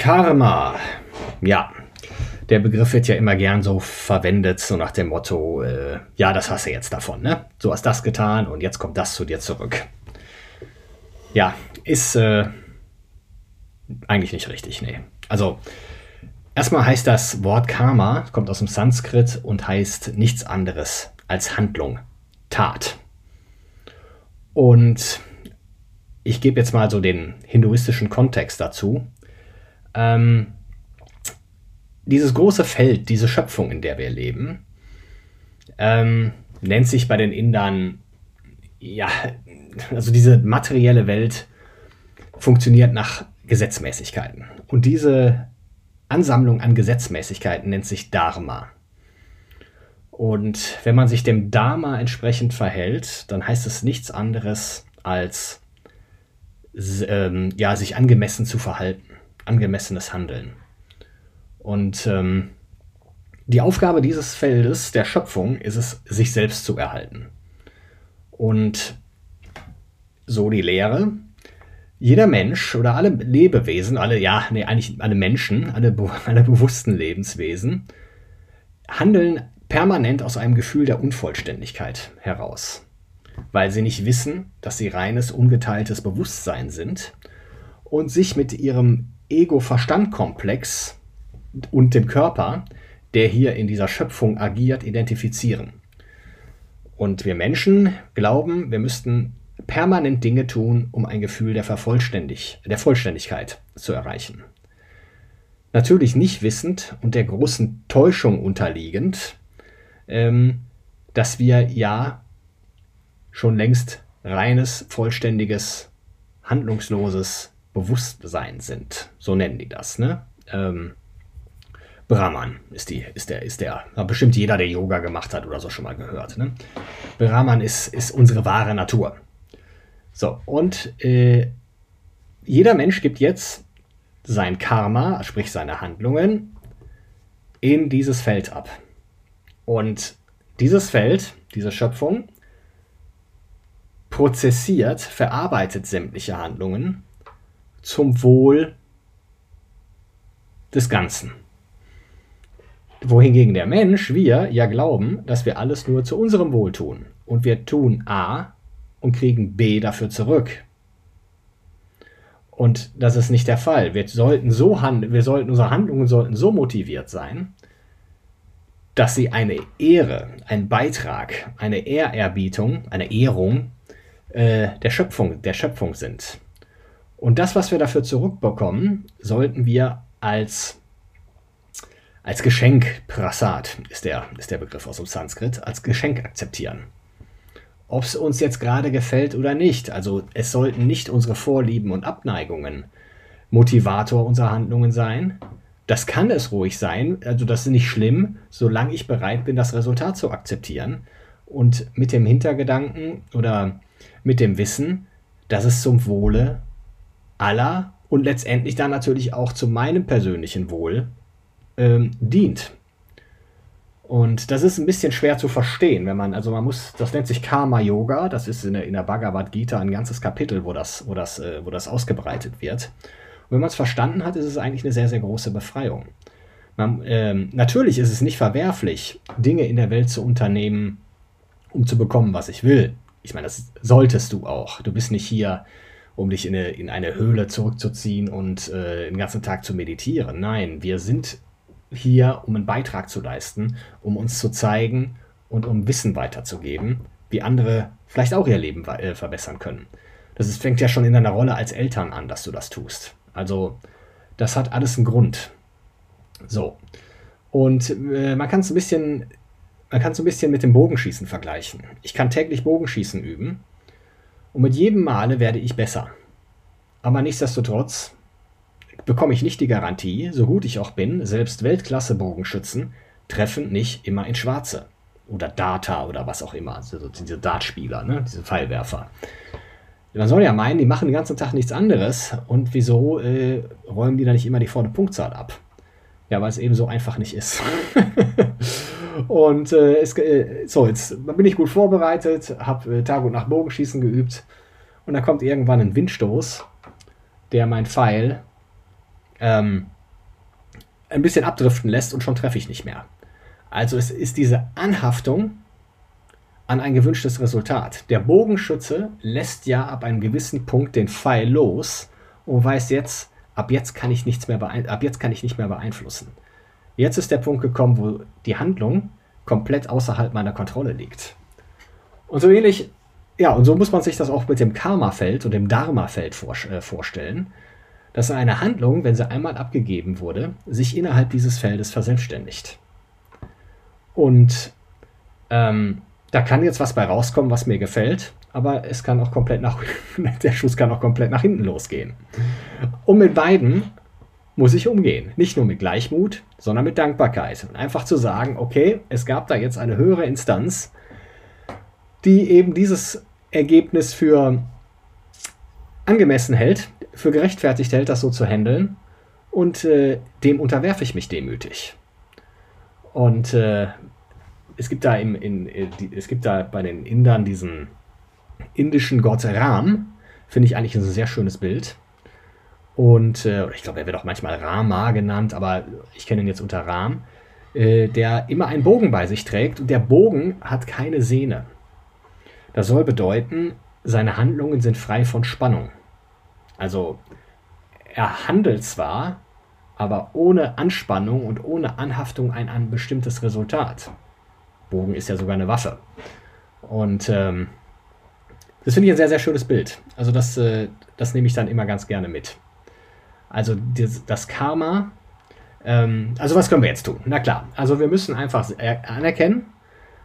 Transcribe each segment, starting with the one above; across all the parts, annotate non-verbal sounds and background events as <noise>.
Karma. Ja, der Begriff wird ja immer gern so verwendet, so nach dem Motto, äh, ja, das hast du jetzt davon, ne? Du hast das getan und jetzt kommt das zu dir zurück. Ja, ist äh, eigentlich nicht richtig, nee. Also, erstmal heißt das Wort Karma, kommt aus dem Sanskrit und heißt nichts anderes als Handlung, Tat. Und ich gebe jetzt mal so den hinduistischen Kontext dazu. Ähm, dieses große Feld, diese Schöpfung, in der wir leben, ähm, nennt sich bei den Indern, ja, also diese materielle Welt funktioniert nach Gesetzmäßigkeiten. Und diese Ansammlung an Gesetzmäßigkeiten nennt sich Dharma. Und wenn man sich dem Dharma entsprechend verhält, dann heißt es nichts anderes als ähm, ja, sich angemessen zu verhalten angemessenes Handeln. Und ähm, die Aufgabe dieses Feldes der Schöpfung ist es, sich selbst zu erhalten. Und so die Lehre, jeder Mensch oder alle Lebewesen, alle, ja, nee, eigentlich alle Menschen, alle, <laughs> alle bewussten Lebenswesen, handeln permanent aus einem Gefühl der Unvollständigkeit heraus, weil sie nicht wissen, dass sie reines, ungeteiltes Bewusstsein sind und sich mit ihrem Ego-Verstand-Komplex und dem Körper, der hier in dieser Schöpfung agiert, identifizieren. Und wir Menschen glauben, wir müssten permanent Dinge tun, um ein Gefühl der, Vervollständig der Vollständigkeit zu erreichen. Natürlich nicht wissend und der großen Täuschung unterliegend, ähm, dass wir ja schon längst reines, vollständiges, handlungsloses Bewusstsein sind. So nennen die das, ne? Ähm, Brahman ist, die, ist der, ist der, bestimmt jeder, der Yoga gemacht hat oder so schon mal gehört. Ne? Brahman ist, ist unsere wahre Natur. So, und äh, jeder Mensch gibt jetzt sein Karma, sprich seine Handlungen, in dieses Feld ab. Und dieses Feld, diese Schöpfung, prozessiert, verarbeitet sämtliche Handlungen zum Wohl des Ganzen. Wohingegen der Mensch, wir, ja glauben, dass wir alles nur zu unserem Wohl tun. Und wir tun A und kriegen B dafür zurück. Und das ist nicht der Fall. Wir sollten so handeln, wir sollten, unsere Handlungen sollten so motiviert sein, dass sie eine Ehre, ein Beitrag, eine Ehrerbietung, eine Ehrung äh, der Schöpfung, der Schöpfung sind. Und das, was wir dafür zurückbekommen, sollten wir als, als Geschenk, Prasad ist der, ist der Begriff aus dem Sanskrit, als Geschenk akzeptieren. Ob es uns jetzt gerade gefällt oder nicht. Also es sollten nicht unsere Vorlieben und Abneigungen Motivator unserer Handlungen sein. Das kann es ruhig sein, also das ist nicht schlimm, solange ich bereit bin, das Resultat zu akzeptieren und mit dem Hintergedanken oder mit dem Wissen, dass es zum Wohle aller und letztendlich dann natürlich auch zu meinem persönlichen Wohl ähm, dient. Und das ist ein bisschen schwer zu verstehen, wenn man, also man muss, das nennt sich Karma Yoga, das ist in der, in der Bhagavad Gita ein ganzes Kapitel, wo das, wo das, äh, wo das ausgebreitet wird. Und wenn man es verstanden hat, ist es eigentlich eine sehr, sehr große Befreiung. Man, ähm, natürlich ist es nicht verwerflich, Dinge in der Welt zu unternehmen, um zu bekommen, was ich will. Ich meine, das solltest du auch. Du bist nicht hier, um dich in eine, in eine Höhle zurückzuziehen und äh, den ganzen Tag zu meditieren. Nein, wir sind hier, um einen Beitrag zu leisten, um uns zu zeigen und um Wissen weiterzugeben, wie andere vielleicht auch ihr Leben äh, verbessern können. Das ist, fängt ja schon in deiner Rolle als Eltern an, dass du das tust. Also, das hat alles einen Grund. So. Und äh, man kann es ein bisschen, man kann es ein bisschen mit dem Bogenschießen vergleichen. Ich kann täglich Bogenschießen üben und mit jedem Male werde ich besser. Aber nichtsdestotrotz bekomme ich nicht die Garantie, so gut ich auch bin, selbst Weltklasse-Bogenschützen treffen nicht immer in Schwarze. Oder Data oder was auch immer. Also diese Dartspieler, ne? diese Pfeilwerfer. Man soll ja meinen, die machen den ganzen Tag nichts anderes und wieso äh, räumen die da nicht immer die vorne Punktzahl ab? Ja, weil es eben so einfach nicht ist. <laughs> und äh, es, äh, so, jetzt bin ich gut vorbereitet, habe äh, Tag und Nacht Bogenschießen geübt und dann kommt irgendwann ein Windstoß, der mein Pfeil ähm, ein bisschen abdriften lässt und schon treffe ich nicht mehr. Also es ist diese Anhaftung an ein gewünschtes Resultat. Der Bogenschütze lässt ja ab einem gewissen Punkt den Pfeil los und weiß jetzt, ab jetzt kann ich nichts mehr ab jetzt kann ich nicht mehr beeinflussen. Jetzt ist der Punkt gekommen, wo die Handlung komplett außerhalb meiner Kontrolle liegt. Und so ähnlich, ja, und so muss man sich das auch mit dem Karma-Feld und dem Dharma-Feld vor, äh, vorstellen, dass eine Handlung, wenn sie einmal abgegeben wurde, sich innerhalb dieses Feldes verselbstständigt. Und ähm, da kann jetzt was bei rauskommen, was mir gefällt, aber es kann auch komplett nach, <laughs> der Schuss kann auch komplett nach hinten losgehen. Und mit beiden muss ich umgehen. Nicht nur mit Gleichmut, sondern mit Dankbarkeit. Und einfach zu sagen, okay, es gab da jetzt eine höhere Instanz, die eben dieses Ergebnis für angemessen hält, für gerechtfertigt hält, das so zu handeln. Und äh, dem unterwerfe ich mich demütig. Und äh, es gibt da im, in, äh, es gibt da bei den Indern diesen indischen Gott Ram, finde ich eigentlich ein sehr schönes Bild. Und äh, ich glaube, er wird auch manchmal Rama genannt, aber ich kenne ihn jetzt unter Ram, äh, der immer einen Bogen bei sich trägt und der Bogen hat keine Sehne. Das soll bedeuten, seine Handlungen sind frei von Spannung. Also er handelt zwar, aber ohne Anspannung und ohne Anhaftung an ein bestimmtes Resultat. Bogen ist ja sogar eine Waffe. Und ähm, das finde ich ein sehr, sehr schönes Bild. Also das, äh, das nehme ich dann immer ganz gerne mit. Also das, das Karma. Ähm, also was können wir jetzt tun? Na klar, also wir müssen einfach anerkennen,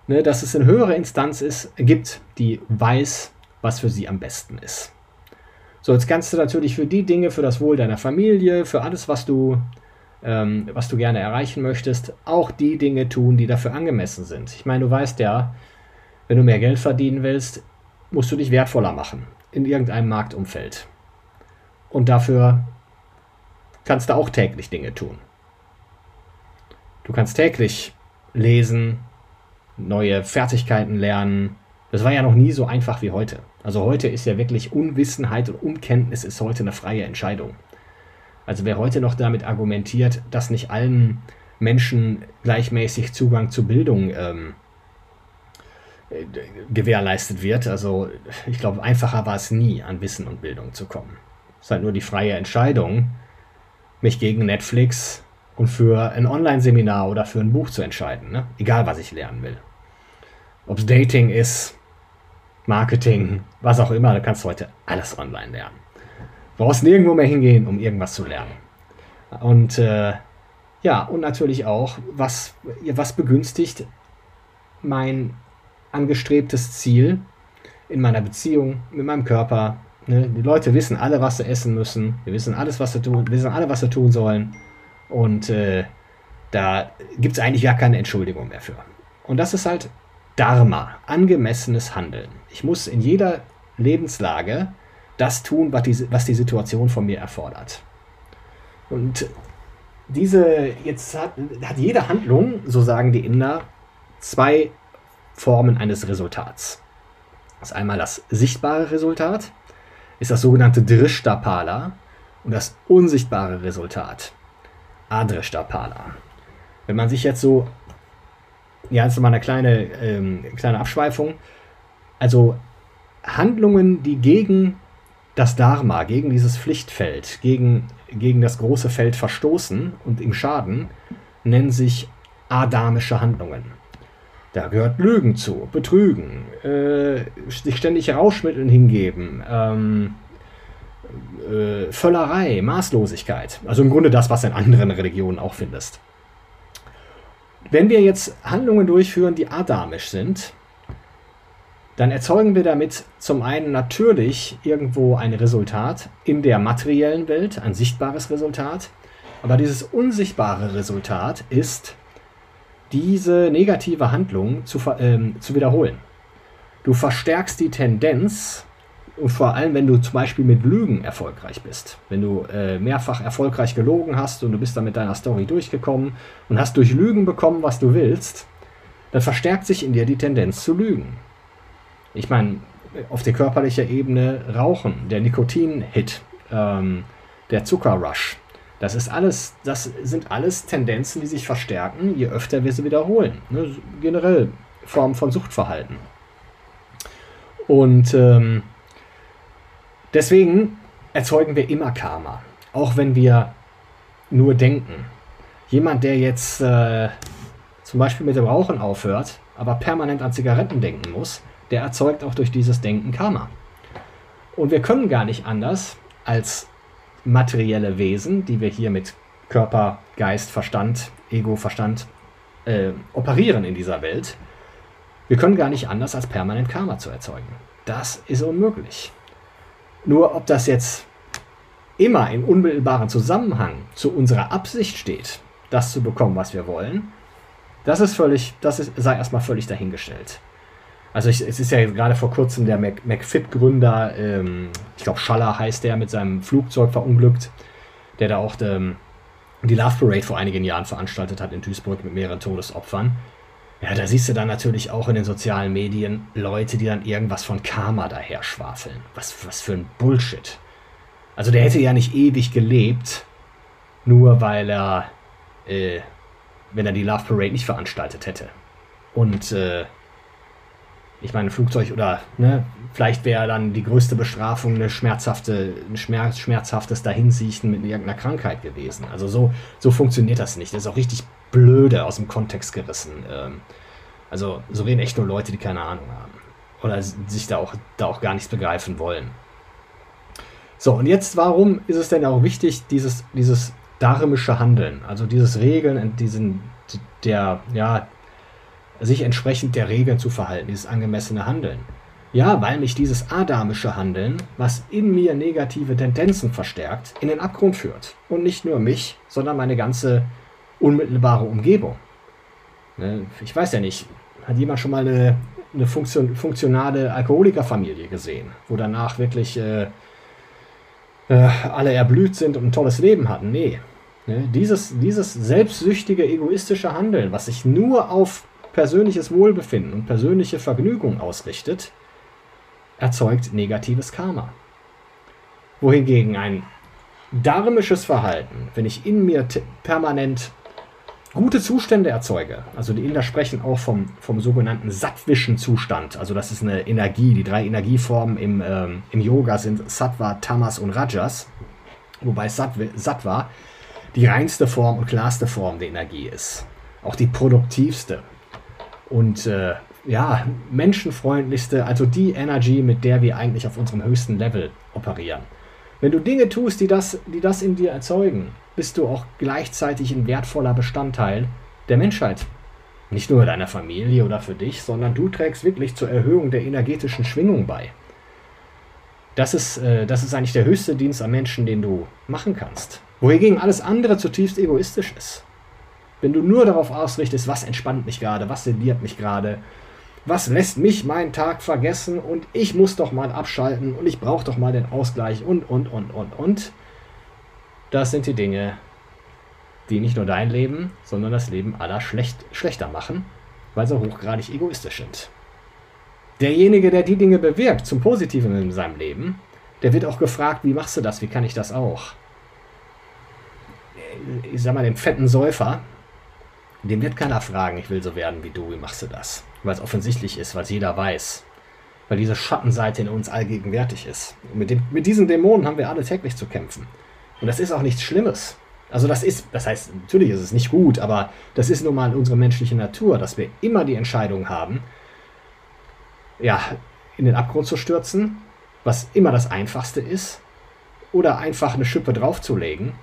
ne, dass es eine höhere Instanz ist, gibt, die weiß, was für sie am besten ist. So, jetzt kannst du natürlich für die Dinge, für das Wohl deiner Familie, für alles, was du, ähm, was du gerne erreichen möchtest, auch die Dinge tun, die dafür angemessen sind. Ich meine, du weißt ja, wenn du mehr Geld verdienen willst, musst du dich wertvoller machen in irgendeinem Marktumfeld. Und dafür kannst du auch täglich Dinge tun. Du kannst täglich lesen, neue Fertigkeiten lernen. Das war ja noch nie so einfach wie heute. Also heute ist ja wirklich Unwissenheit und Unkenntnis ist heute eine freie Entscheidung. Also wer heute noch damit argumentiert, dass nicht allen Menschen gleichmäßig Zugang zu Bildung ähm, äh, gewährleistet wird, also ich glaube, einfacher war es nie, an Wissen und Bildung zu kommen. Es ist halt nur die freie Entscheidung, mich gegen Netflix und für ein Online-Seminar oder für ein Buch zu entscheiden. Ne? Egal, was ich lernen will. Ob es Dating ist, Marketing, was auch immer, da kannst du heute alles online lernen. Du brauchst nirgendwo mehr hingehen, um irgendwas zu lernen. Und äh, ja, und natürlich auch, was, was begünstigt mein angestrebtes Ziel in meiner Beziehung mit meinem Körper. Ne? Die Leute wissen alle, was sie essen müssen. Wir wissen alles, was sie tun. Wissen alle, was sie tun sollen. Und äh, da gibt es eigentlich gar keine Entschuldigung mehr für. Und das ist halt Dharma, angemessenes Handeln. Ich muss in jeder Lebenslage das tun, was die, was die Situation von mir erfordert. Und diese, jetzt hat, hat jede Handlung, so sagen die Inder, zwei Formen eines Resultats. Das ist einmal das sichtbare Resultat, ist das sogenannte Drishtapala und das unsichtbare Resultat, Adrishtapala. Wenn man sich jetzt so ja, jetzt mal eine kleine, ähm, kleine Abschweifung. Also Handlungen, die gegen das Dharma, gegen dieses Pflichtfeld, gegen, gegen das große Feld verstoßen und ihm schaden, nennen sich adamische Handlungen. Da gehört Lügen zu, Betrügen, äh, sich ständig Rauschmitteln hingeben, ähm, äh, Völlerei, Maßlosigkeit. Also im Grunde das, was du in anderen Religionen auch findest. Wenn wir jetzt Handlungen durchführen, die adamisch sind, dann erzeugen wir damit zum einen natürlich irgendwo ein Resultat in der materiellen Welt, ein sichtbares Resultat. Aber dieses unsichtbare Resultat ist, diese negative Handlung zu, ähm, zu wiederholen. Du verstärkst die Tendenz, und vor allem, wenn du zum Beispiel mit Lügen erfolgreich bist. Wenn du äh, mehrfach erfolgreich gelogen hast und du bist dann mit deiner Story durchgekommen und hast durch Lügen bekommen, was du willst, dann verstärkt sich in dir die Tendenz zu lügen. Ich meine, auf der körperlichen Ebene Rauchen, der Nikotin-Hit, ähm, der Zuckerrush, das ist alles, das sind alles Tendenzen, die sich verstärken, je öfter wir sie wiederholen. Ne? Generell Form von Suchtverhalten. Und ähm, Deswegen erzeugen wir immer Karma, auch wenn wir nur denken. Jemand, der jetzt äh, zum Beispiel mit dem Rauchen aufhört, aber permanent an Zigaretten denken muss, der erzeugt auch durch dieses Denken Karma. Und wir können gar nicht anders als materielle Wesen, die wir hier mit Körper, Geist, Verstand, Ego, Verstand äh, operieren in dieser Welt. Wir können gar nicht anders als permanent Karma zu erzeugen. Das ist unmöglich. Nur ob das jetzt immer in unmittelbaren Zusammenhang zu unserer Absicht steht, das zu bekommen, was wir wollen, das ist völlig, das ist, sei erstmal völlig dahingestellt. Also ich, es ist ja gerade vor kurzem der Mac, McFit-Gründer, ähm, ich glaube Schaller heißt der, mit seinem Flugzeug verunglückt, der da auch ähm, die Love Parade vor einigen Jahren veranstaltet hat in Duisburg mit mehreren Todesopfern. Ja, da siehst du dann natürlich auch in den sozialen Medien Leute, die dann irgendwas von Karma daher schwafeln. Was, was für ein Bullshit. Also der hätte ja nicht ewig gelebt, nur weil er, äh, wenn er die Love Parade nicht veranstaltet hätte. Und äh, ich meine, Flugzeug oder, ne, vielleicht wäre dann die größte Bestrafung eine schmerzhafte, ein schmerz, schmerzhaftes Dahinsiechen mit irgendeiner Krankheit gewesen. Also so, so funktioniert das nicht. Das ist auch richtig blöde aus dem Kontext gerissen. Ähm, also so reden echt nur Leute, die keine Ahnung haben. Oder sich da auch, da auch gar nichts begreifen wollen. So, und jetzt, warum ist es denn auch wichtig, dieses, dieses dharmische Handeln, also dieses Regeln, diesen, der, ja, sich entsprechend der Regeln zu verhalten, dieses angemessene Handeln. Ja, weil mich dieses adamische Handeln, was in mir negative Tendenzen verstärkt, in den Abgrund führt. Und nicht nur mich, sondern meine ganze unmittelbare Umgebung. Ne, ich weiß ja nicht, hat jemand schon mal eine, eine Funktion, funktionale Alkoholikerfamilie gesehen, wo danach wirklich äh, äh, alle erblüht sind und ein tolles Leben hatten? Nee. Ne, dieses, dieses selbstsüchtige, egoistische Handeln, was sich nur auf persönliches Wohlbefinden und persönliche Vergnügung ausrichtet, erzeugt negatives Karma. Wohingegen ein dharmisches Verhalten, wenn ich in mir permanent gute Zustände erzeuge, also die Inder sprechen auch vom, vom sogenannten sattwischen Zustand, also das ist eine Energie, die drei Energieformen im, ähm, im Yoga sind Sattva, Tamas und Rajas, wobei Sattva die reinste Form und klarste Form der Energie ist, auch die produktivste, und äh, ja, menschenfreundlichste, also die Energy, mit der wir eigentlich auf unserem höchsten Level operieren. Wenn du Dinge tust, die das, die das in dir erzeugen, bist du auch gleichzeitig ein wertvoller Bestandteil der Menschheit. Nicht nur deiner Familie oder für dich, sondern du trägst wirklich zur Erhöhung der energetischen Schwingung bei. Das ist, äh, das ist eigentlich der höchste Dienst am Menschen, den du machen kannst. Wohingegen alles andere zutiefst egoistisch ist. Wenn du nur darauf ausrichtest, was entspannt mich gerade, was sediert mich gerade, was lässt mich meinen Tag vergessen und ich muss doch mal abschalten und ich brauche doch mal den Ausgleich und, und, und, und, und. Das sind die Dinge, die nicht nur dein Leben, sondern das Leben aller schlecht, schlechter machen, weil sie hochgradig egoistisch sind. Derjenige, der die Dinge bewirkt zum Positiven in seinem Leben, der wird auch gefragt, wie machst du das, wie kann ich das auch? Ich sag mal, den fetten Säufer, dem wird keiner fragen, ich will so werden wie du, wie machst du das? Weil es offensichtlich ist, weil es jeder weiß. Weil diese Schattenseite in uns allgegenwärtig ist. Und mit, dem, mit diesen Dämonen haben wir alle täglich zu kämpfen. Und das ist auch nichts Schlimmes. Also das ist, das heißt, natürlich ist es nicht gut, aber das ist nun mal unsere menschliche Natur, dass wir immer die Entscheidung haben, ja, in den Abgrund zu stürzen, was immer das Einfachste ist, oder einfach eine Schippe draufzulegen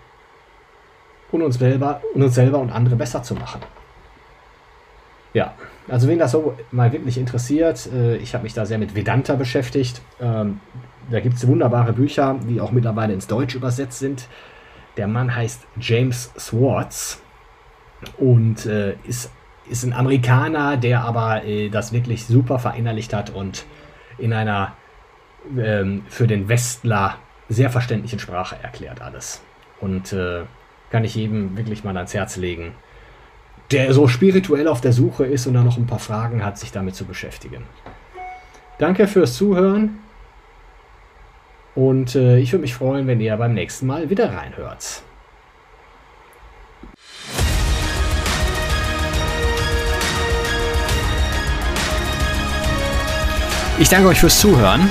und uns selber und, uns selber und andere besser zu machen. Ja, also wen das so mal wirklich interessiert, äh, ich habe mich da sehr mit Vedanta beschäftigt. Ähm, da gibt es wunderbare Bücher, die auch mittlerweile ins Deutsch übersetzt sind. Der Mann heißt James Swartz und äh, ist, ist ein Amerikaner, der aber äh, das wirklich super verinnerlicht hat und in einer ähm, für den Westler sehr verständlichen Sprache erklärt alles. Und äh, kann ich jedem wirklich mal ans Herz legen, der so spirituell auf der Suche ist und dann noch ein paar Fragen hat, sich damit zu beschäftigen. Danke fürs Zuhören und äh, ich würde mich freuen, wenn ihr beim nächsten Mal wieder reinhört. Ich danke euch fürs Zuhören.